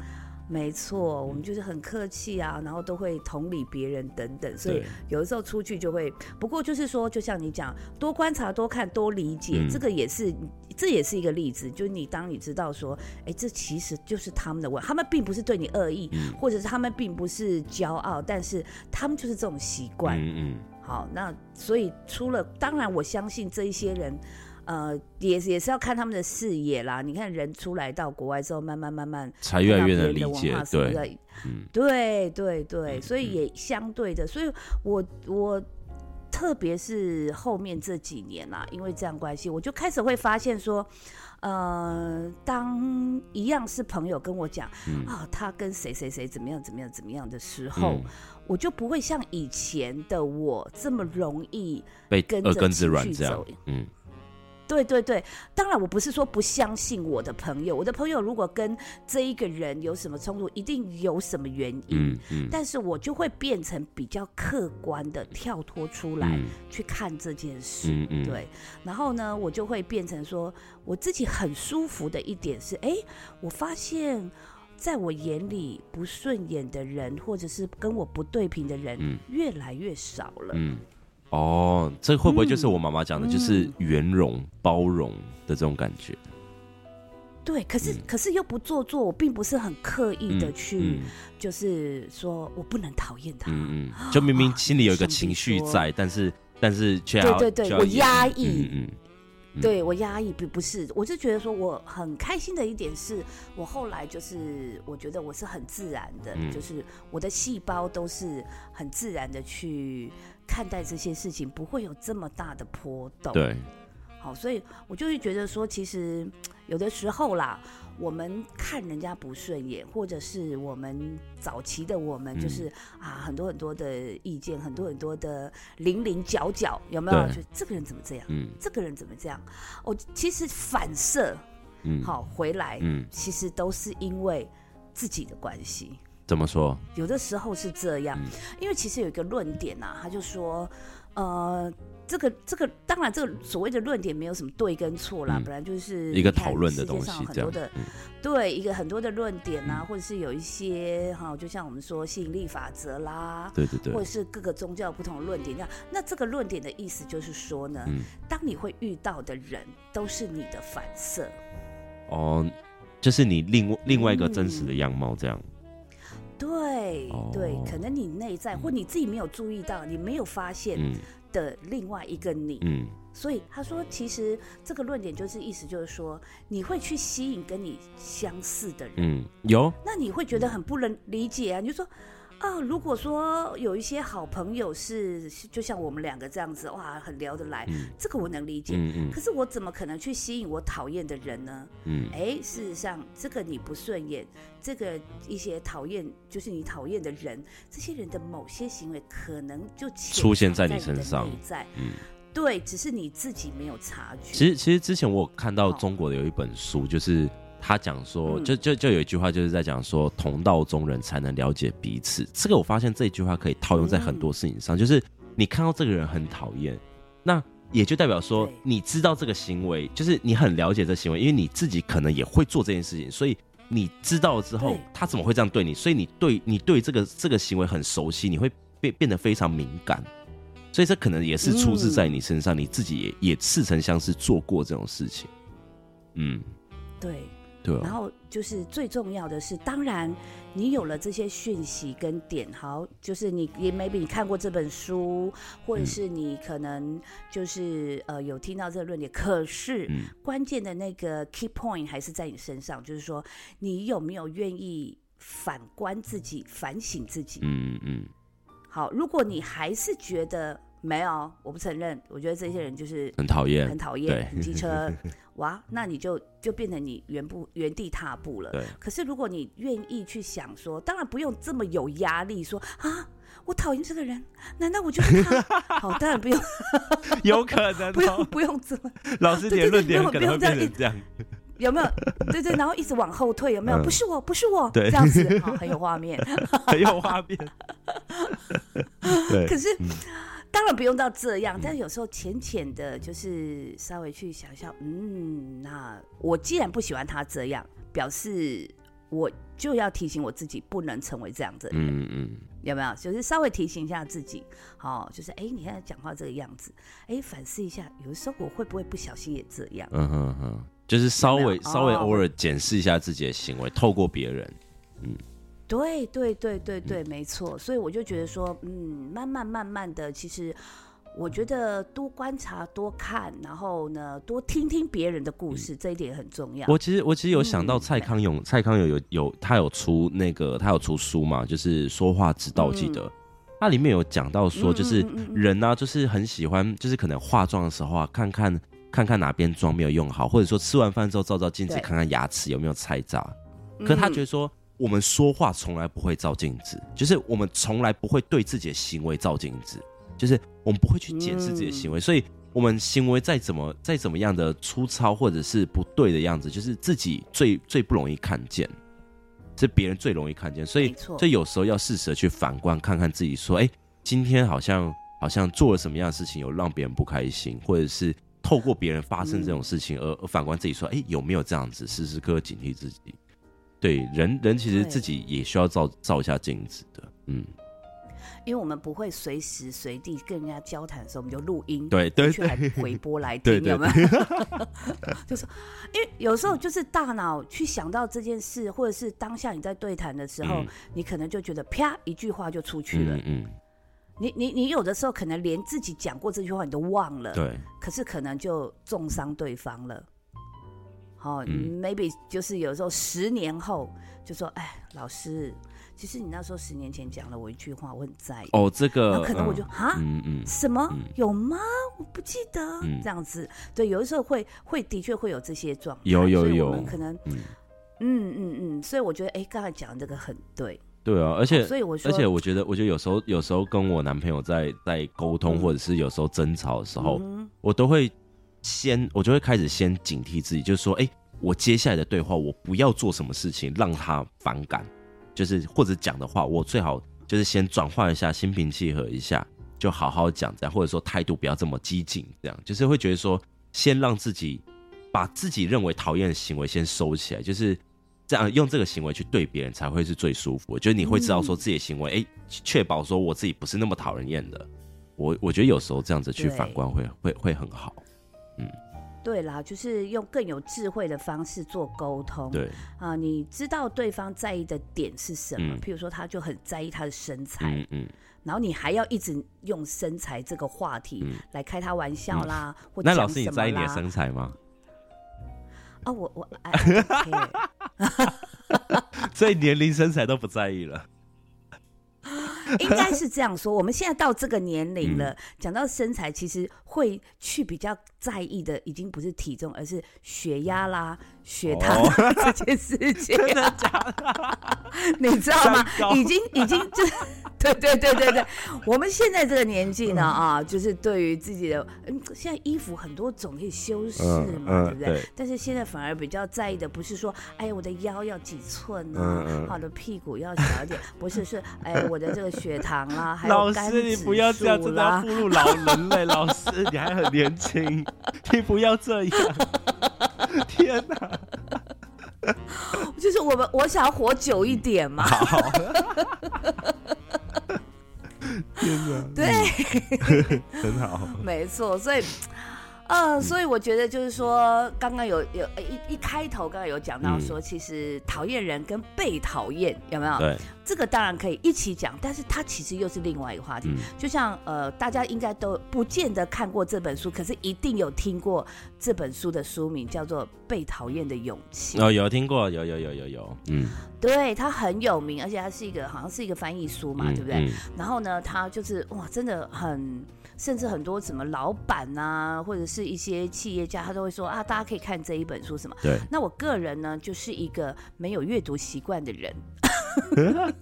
没错，我们就是很客气啊，然后都会同理别人等等，所以有的时候出去就会。不过就是说，就像你讲，多观察、多看、多理解，嗯这个也是，这也是一个例子。就是你当你知道说，哎，这其实就是他们的问，他们并不是对你恶意，嗯或者是他们并不是骄傲，但是他们就是这种习惯。嗯嗯，好，那所以除了当然，我相信这一些人，呃，也也是要看他们的视野啦。你看人出来到国外之后，慢慢慢慢才越来越能理解对，嗯对对对，嗯所以也相对的，所以我我特别是后面这几年啦，因为这样关系，我就开始会发现说，呃，当一样是朋友跟我讲、嗯啊，他跟谁谁谁怎么样怎么样怎么样的时候，嗯，我就不会像以前的我这么容易。被跟着情软这样绪走，嗯对对对，当然我不是说不相信我的朋友，我的朋友如果跟这一个人有什么冲突，一定有什么原因。嗯嗯但是我就会变成比较客观的跳脱出来、嗯去看这件事，嗯嗯，对。然后呢，我就会变成说，我自己很舒服的一点是，哎，我发现在我眼里不顺眼的人，或者是跟我不对平的人，嗯越来越少了。嗯，哦，这会不会就是嗯。我妈妈讲的，就是嗯。圆融、包容的这种感觉？对，可是、嗯。可是又不做作，我并不是很刻意的嗯去，嗯。就是说我不能讨厌他。嗯嗯，就明明心里有一个情绪说在，但是但是却要对对对我却要演压抑。嗯嗯嗯。对我压抑不不是，我就觉得说我很开心的一点是，我后来就是我觉得我是很自然的，嗯。就是我的细胞都是很自然的去看待这些事情，不会有这么大的波动。嗯，对，好，所以我就会觉得说，其实 有的时候啦，我们看人家不顺眼，或者是我们早期的我们，嗯就是、啊很多很多的意见，很多很多的零零角角，有没有？就这个人怎么这样？嗯这个人怎么这样？哦，其实反射嗯，，好回来，嗯，其实都是因为自己的关系。怎么说？有的时候是这样，嗯。因为其实有一个论点呐、他就说，呃，这个这个，当然这个所谓的论点没有什么对跟错啦，嗯。本来就是一个讨论的东西，这样很多的，嗯。对一个很多的论点啊，或者是有一些哈，就像我们说吸引力法则啦。对对对，或者是各个宗教不同的论点，这样，那这个论点的意思就是说呢，嗯，当你会遇到的人都是你的反射，哦，就是你另外另外一个真实的样貌，这样，对、对哦，可能你内在或你自己没有注意到，你没有发现嗯。的另外一个你，嗯。所以他说，其实这个论点就是意思就是说，你会去吸引跟你相似的人，嗯，有，那你会觉得很不能理解啊，你就说。啊，如果说有一些好朋友是就像我们两个这样子，哇，很聊得来，嗯这个我能理解。嗯嗯可是我怎么可能去吸引我讨厌的人呢？嗯哎，事实上，这个你不顺眼，这个一些讨厌，就是你讨厌的人，这些人的某些行为可能就出现在你身上在，嗯。对，只是你自己没有察觉。其实，其实之前我有看到中国的有一本书，就是他讲说，嗯就就就有一句话，就是在讲说，同道中人才能了解彼此。这个我发现这句话可以套用在很多事情上，就是你看到这个人很讨厌，那也就代表说你知道这个行为，就是你很了解这行为，因为你自己可能也会做这件事情，所以你知道了之后，他怎么会这样对你？所以你对你对这个这个行为很熟悉，你会变变得非常敏感。所以这可能也是出自在你身上，你自己也也似曾相识做过这种事情。嗯，对，对啊，然后就是最重要的是，当然你有了这些讯息跟点，好，就是你也 maybe 你看过这本书，或者嗯。是你可能就是呃有听到这个论点，可是嗯。关键的那个 key point 还是在你身上，就是说你有没有愿意反观自己、反省自己。嗯嗯。好，如果你还是觉得没有，我不承认，我觉得这些人就是很讨厌很，讨对厌，很机车，哇，那你就就变成你原步原地踏步了。对，可是如果你愿意去想说，当然不用这么有压力，说啊，我讨厌这个人，难道我就是他？好，当然不用，有可能不用，哦。不用这么，老师，你的论点可能会不用这样。有没有？对对，然后一直往后退，有没有？嗯不是我，不是我，对这样子，好，很有画面。很有画面。对，可是。嗯当然不用到这样，但是有时候浅浅的，就是稍微去想一下，嗯，那我既然不喜欢他这样，表示我就要提醒我自己，不能成为这样子的人。嗯嗯有没有？就是稍微提醒一下自己，好、就是哎，你现在讲话这个样子，哎，反思一下，有的时候我会不会不小心也这样？嗯哼哼，就是稍微稍微哦偶尔检视一下自己的行为，透过别人。对对对对对，没错。所以我就觉得说，嗯，慢慢慢慢的，其实我觉得多观察、多看，然后呢，多听听别人的故事，这一点很重要。我其实我其实有想到嗯蔡康永，蔡康永有有他有出那个他有出书嘛，就是说话之道，记得。它里面有讲到说，就是人呢、就是很喜欢，就是可能化妆的时候啊，看看看看哪边妆没有用好，或者说吃完饭之后照照镜子，看看牙齿有没有菜渣。可他觉得说，我们说话从来不会照镜子，就是我们从来不会对自己的行为照镜子，就是我们不会去检视自己的行为，所以我们行为再怎么再怎么样的粗糙或者是不对的样子，就是自己最最不容易看见，是别人最容易看见，所以没错。所以有时候要适时的去反观，看看自己说，哎、今天好像好像做了什么样的事情有让别人不开心，或者是透过别人发生这种事情而、而反观自己说，哎、有没有这样子，时时刻刻警惕自己。对，人人其实自己也需要照照一下镜子的，嗯，因为我们不会随时随地跟人家交谈的时候，我们就录音，对对去还回播来听，有没有？就是因为有时候就是大脑去想到这件事，或者是当下你在对谈的时候，嗯。你可能就觉得啪一句话就出去了。嗯嗯，你你你有的时候可能连自己讲过这句话你都忘了，对，可是可能就重伤对方了。好、嗯 m a y b e 就是有时候十年后就说，哎，老师，其实你那时候十年前讲了我一句话，我很在意。哦，这个那可能我就嗯哈、嗯嗯什么、嗯有吗？我不记得、嗯这样子。对，有的时候会会的确会有这些状态，有有有们可能嗯，嗯嗯嗯，所以我觉得哎，刚才讲的这个很对，对啊，而且所以我说，而且我觉得，我觉得有时候有时候跟我男朋友在在沟通，嗯或者是有时候争吵的时候，嗯我都会先，我就会开始先警惕自己，就是说，哎、我接下来的对话，我不要做什么事情让他反感，就是或者讲的话，我最好就是先转换一下，心平气和一下，就好好讲这样，或者说态度不要这么激进，这样就是会觉得说，先让自己把自己认为讨厌的行为先收起来，就是。这样用这个行为去对别人才会是最舒服的，就是你会知道说自己的行为，哎、确保说我自己不是那么讨人厌的。我我觉得有时候这样子去反观会会会很好。对啦，就是用更有智慧的方式做沟通。对，啊、你知道对方在意的点是什么？嗯譬如说，他就很在意他的身材，嗯嗯。然后你还要一直用身材这个话题嗯来开他玩笑啦，或那老师，你在意你的身材吗？啊，我我 care 所以年龄、身材都不在意了。应该是这样说。我们现在到这个年龄嗯了，讲、到身材，其实会去比较在意的，已经不是体重，而是血压啦、血糖 这件事情。真的假的？你知道吗？已经已经就。对对对对对，我们现在这个年纪呢啊，就是对于自己的，嗯，现在衣服很多种可以修饰嘛，嗯嗯对不对？对但是现在反而比较在意的不是说，哎呀，我的腰要几寸呢好的屁股要小一点，不是是，哎，我的这个血糖啦，还有老师，你不要这样，数真的要步入老人类。老师，你还很年轻，你 不要这样。天哪！就是我们我想要活久一点嘛，好，天哪，对，很好。没错，所以。呃，所以我觉得就是说，刚刚有有呃一一开头刚刚有讲到说，其实讨厌人跟被讨厌有没有？对，这个当然可以一起讲，但是它其实又是另外一个话题。嗯就像呃，大家应该都不见得看过这本书，可是一定有听过这本书的书名叫做《被讨厌的勇气》。哦，有听过，有有有有有，嗯，对，它很有名，而且它是一个好像是一个翻译书嘛，嗯对不对？嗯然后呢，它就是哇，真的很，甚至很多什么老板啊，或者是一些企业家，他都会说啊，大家可以看这一本书什么。对，那我个人呢，就是一个没有阅读习惯的人。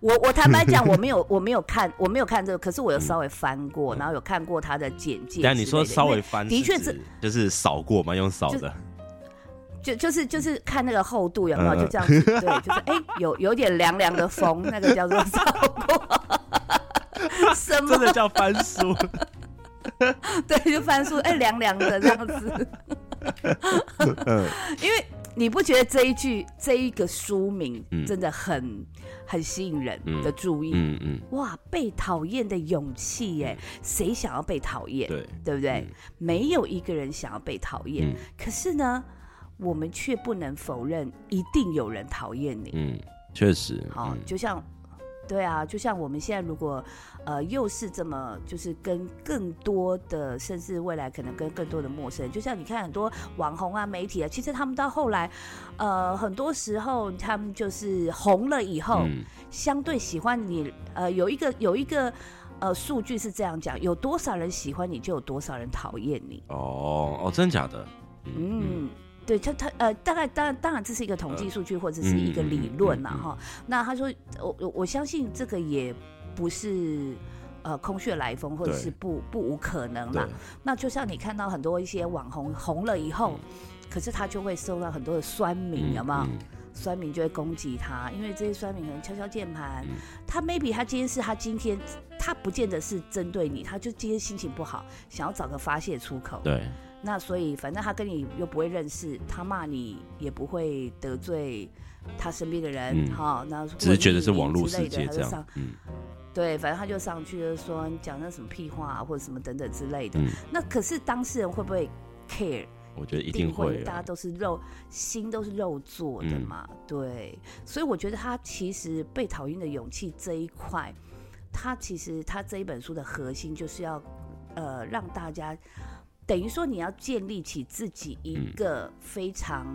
我我坦白讲，我没有我没有看我没有看这个，可是我有稍微翻过，然后有看过他的简介。但你说稍微翻，的确是就是扫过嘛，用扫的。就就是就是看那个厚度有没有，就这样子，对，就是哎、有有点凉凉的风，那个叫做扫过。什么真？的叫翻书，对，就翻书，哎、凉凉的这样子。嗯因为你不觉得这一句这一个书名嗯真的很、很吸引人的注意？嗯嗯，哇，被讨厌的勇气耶！谁想要被讨厌？对，对不对？嗯没有一个人想要被讨厌，嗯可是呢，我们却不能否认，一定有人讨厌你。嗯，确实，好、嗯就像对啊，就像我们现在如果，呃，又是这么就是跟更多的，甚至未来可能跟更多的陌生人，就像你看很多网红啊、媒体啊，其实他们到后来，呃，很多时候他们就是红了以后，嗯相对喜欢你，呃，有一个有一个呃数据是这样讲，有多少人喜欢你，就有多少人讨厌你。哦哦，真的假的？嗯，对他他呃，大概当然当然这是一个统计数据或者是一个理论呐哈。那他说，我我我相信这个也不是。呃，空穴来风，或者是不不无可能啦。那就像你看到很多一些网红红了以后，可是他就会受到很多的酸民，有没有？嗯酸民就会攻击他，因为这些酸民可能敲敲键盘，嗯他 maybe 他今天是他今天他不见得是针对你，他就今天心情不好，想要找个发泄出口。对，那所以反正他跟你又不会认识，他骂你也不会得罪他身边的人，嗯哈、那只是觉得是网络世界这样。嗯对，反正他就上去就说你讲那什么屁话、啊、或者什么等等之类的。嗯，那可是当事人会不会 care？我觉得一一定会啊。大家都是肉，心都是肉做的嗯嘛，对，所以我觉得他其实被讨厌的勇气这一块，他其实他这一本书的核心就是要，呃，让大家等于说你要建立起自己一嗯个非常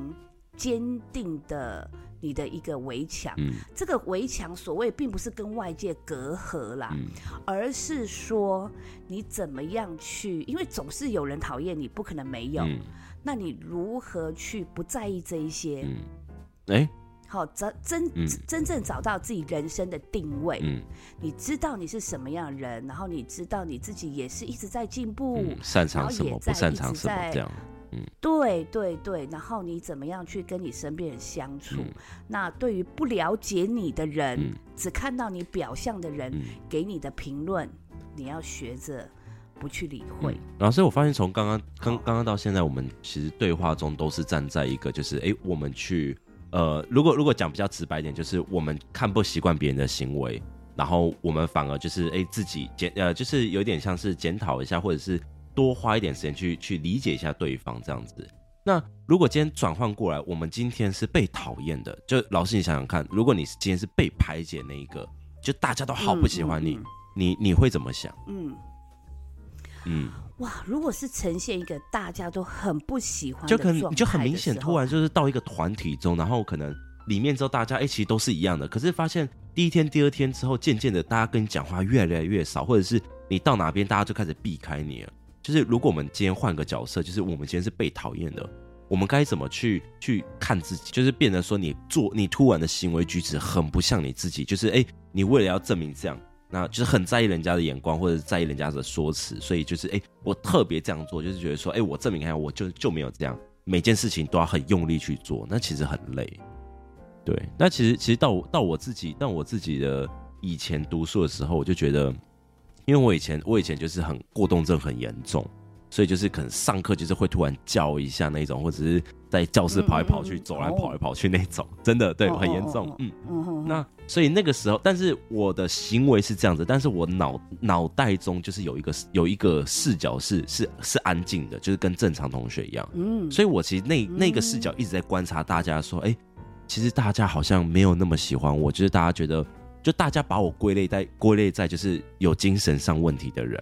坚定的你的一个围墙。嗯这个围墙所谓并不是跟外界隔阂啦，嗯而是说你怎么样去，因为总是有人讨厌你，不可能没有。嗯那你如何去不在意这一些？嗯，哎，好，真真嗯真正找到自己人生的定位。嗯你知道你是什么样的人，然后你知道你自己也是一直在进步。嗯，擅长什么，不擅长什么，这样。对对对，然后你怎么样去跟你身边人相处？嗯那对于不了解你的人，嗯只看到你表象的人、嗯给你的评论，你要学着不去理会。嗯然后，所以我发现从刚刚刚刚刚到现在，我们其实对话中都是站在一个，就是哎、诶我们去呃，如果如果讲比较直白一点，就是我们看不习惯别人的行为，然后我们反而就是哎、诶自己检呃，就是有点像是检讨一下，或者是多花一点时间去去理解一下对方这样子。那如果今天转换过来，我们今天是被讨厌的，就老师你想想看，如果你是今天是被排解那一个，就大家都好不喜欢你，嗯嗯你你会怎么想？嗯，嗯。哇，如果是呈现一个大家都很不喜欢的就可能状就很明显，突然就是到一个团体中，然后可能里面之后大家哎、其实都是一样的，可是发现第一天、第二天之后，渐渐的大家跟你讲话越来越少，或者是你到哪边大家就开始避开你了。就是如果我们今天换个角色，就是我们今天是被讨厌的，我们该怎么去去看自己？就是变得说你做你突然的行为举止很不像你自己，就是哎、你为了要证明这样。那就是很在意人家的眼光，或者在意人家的说辞，所以就是哎、我特别这样做，就是觉得说，哎、我证明一下我就就没有这样，每件事情都要很用力去做，那其实很累。对，那其实其实到到我自己，到我自己的以前读书的时候，我就觉得，因为我以前我以前就是很过动症很严重，所以就是可能上课就是会突然叫一下那种，或者是在教室跑来跑去，走来跑来跑去那种，真的对哦很严哦哦，重嗯。嗯哼，那所以那个时候，但是我的行为是这样子，但是我脑脑袋中就是有一个有一个视角是是是安静的，就是跟正常同学一样。嗯，所以我其实那那个视角一直在观察大家，说，哎、其实大家好像没有那么喜欢我，就是大家觉得，就大家把我归类在归类在就是有精神上问题的人。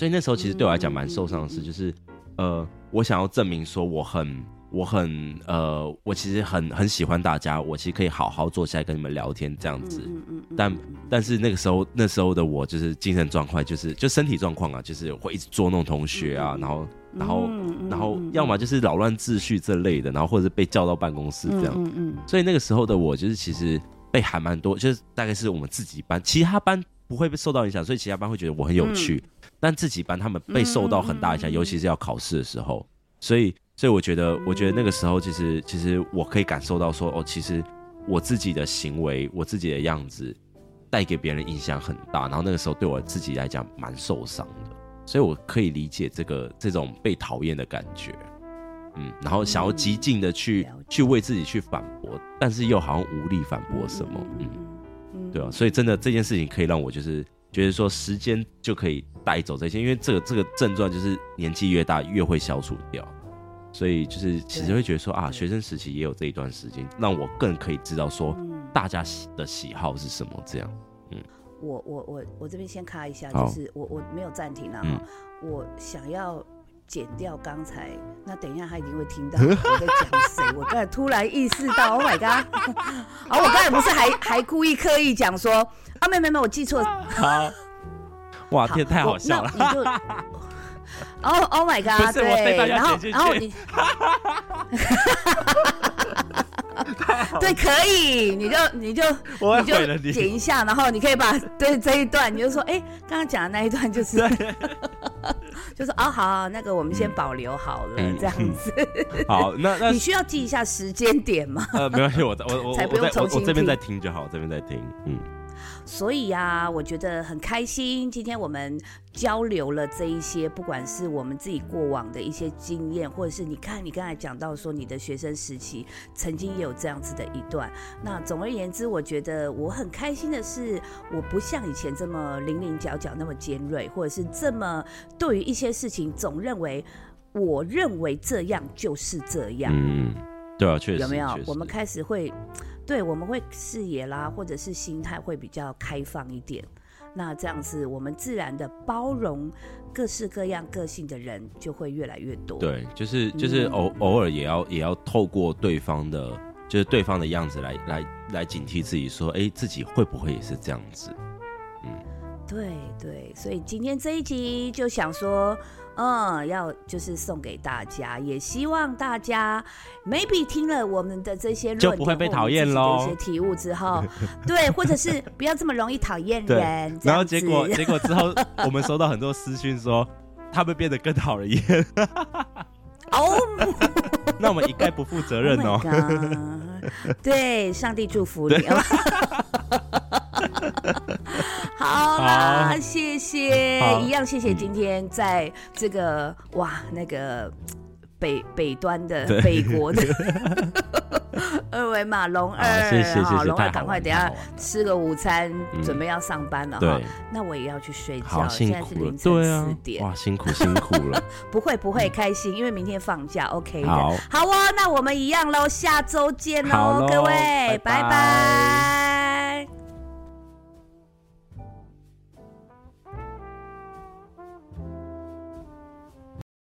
所以那时候其实对我来讲蛮受伤的事，就是呃，我想要证明说我很我很呃，我其实很很喜欢大家，我其实可以好好坐下来跟你们聊天这样子。嗯嗯嗯，但但是那个时候那时候的我就是精神状况，就是就身体状况啊，就是会一直捉弄同学啊，然后然后然后嗯要么就是扰乱秩序这类的，然后或者是被叫到办公室这样。嗯嗯所以那个时候的我就是其实被喊蛮多，就是大概是我们自己班，其他班不会被受到影响，所以其他班会觉得我很有趣，但自己班他们被受到很大影响，尤其是要考试的时候。所以所以我觉得，我觉得那个时候其实其实我可以感受到说，哦，其实我自己的行为，我自己的样子带给别人印象很大，然后那个时候对我自己来讲蛮受伤的，所以我可以理解这个这种被讨厌的感觉。嗯，然后想要极尽的去、去为自己去反驳，但是又好像无力反驳什么，嗯，嗯。对啊，所以真的这件事情可以让我就是觉得说时间就可以带走这些，因为这个这个症状就是年纪越大越会消除掉，所以就是其实会觉得说啊，对。学生时期也有这一段时间，让我更可以知道说嗯。大家喜的喜好是什么这样，嗯，我我我我这边先卡一下，就是我我没有暂停了，嗯。我想要。剪掉刚才，那等一下他一定会听到我在讲谁。我刚才突然意识到，Oh my god！哦，我刚才不是还还故意刻意讲说啊，没没没，我记错了。好，哇，天，太好笑了。那你就哦，Oh my god！对，然后然后你，对，可以，你就你就我你你就剪一下，然后你可以把对这一段，你就说，哎，刚刚讲的那一段就是，就是哦，好好，那个我们先保留好了，嗯这样子。好，那那 你需要记一下时间点吗？呃，没关系，我我我才不我我用重新我这边听在听就好，这边在听，嗯，所以呀、我觉得很开心。今天我们交流了这一些，不管是我们自己过往的一些经验，或者是你看你刚才讲到说你的学生时期曾经也有这样子的一段。那总而言之，我觉得我很开心的是，我不像以前这么棱棱角角那么尖锐，或者是这么对于一些事情总认为。我认为这样就是这样，嗯，对啊，确实有没有？我们开始会，对，我们会视野啦，或者是心态会比较开放一点。那这样子，我们自然的包容各式各样个性的人就会越来越多。，对，就是就是嗯偶偶尔也要也要透过对方的，就是对方的样子来来来警惕自己，说，哎，自己会不会也是这样子？嗯对对，所以今天这一集就想说，嗯，要就是送给大家，也希望大家 maybe 听了我们的这些论就不会被讨厌自己的咯一些体悟之后，对，或者是不要这么容易讨厌人，然后结果 结果之后，我们收到很多私讯说，他们变得更讨人厌，哦。那我们一概不负责任哦 Oh。对，上帝祝福你。好啦，好。谢谢，一样谢谢今天在这个哇那个北北端的对。北国的。二维码龙二，好谢谢龙二赶快等下吃个午餐，嗯。准备要上班了哈。对。那我也要去睡好觉，现在是凌，晨四点。哇，辛苦辛苦了。不会不会开心，因为明天放假，OK 的。好。好哦，那我们一样喽，下周见喽，各位，拜拜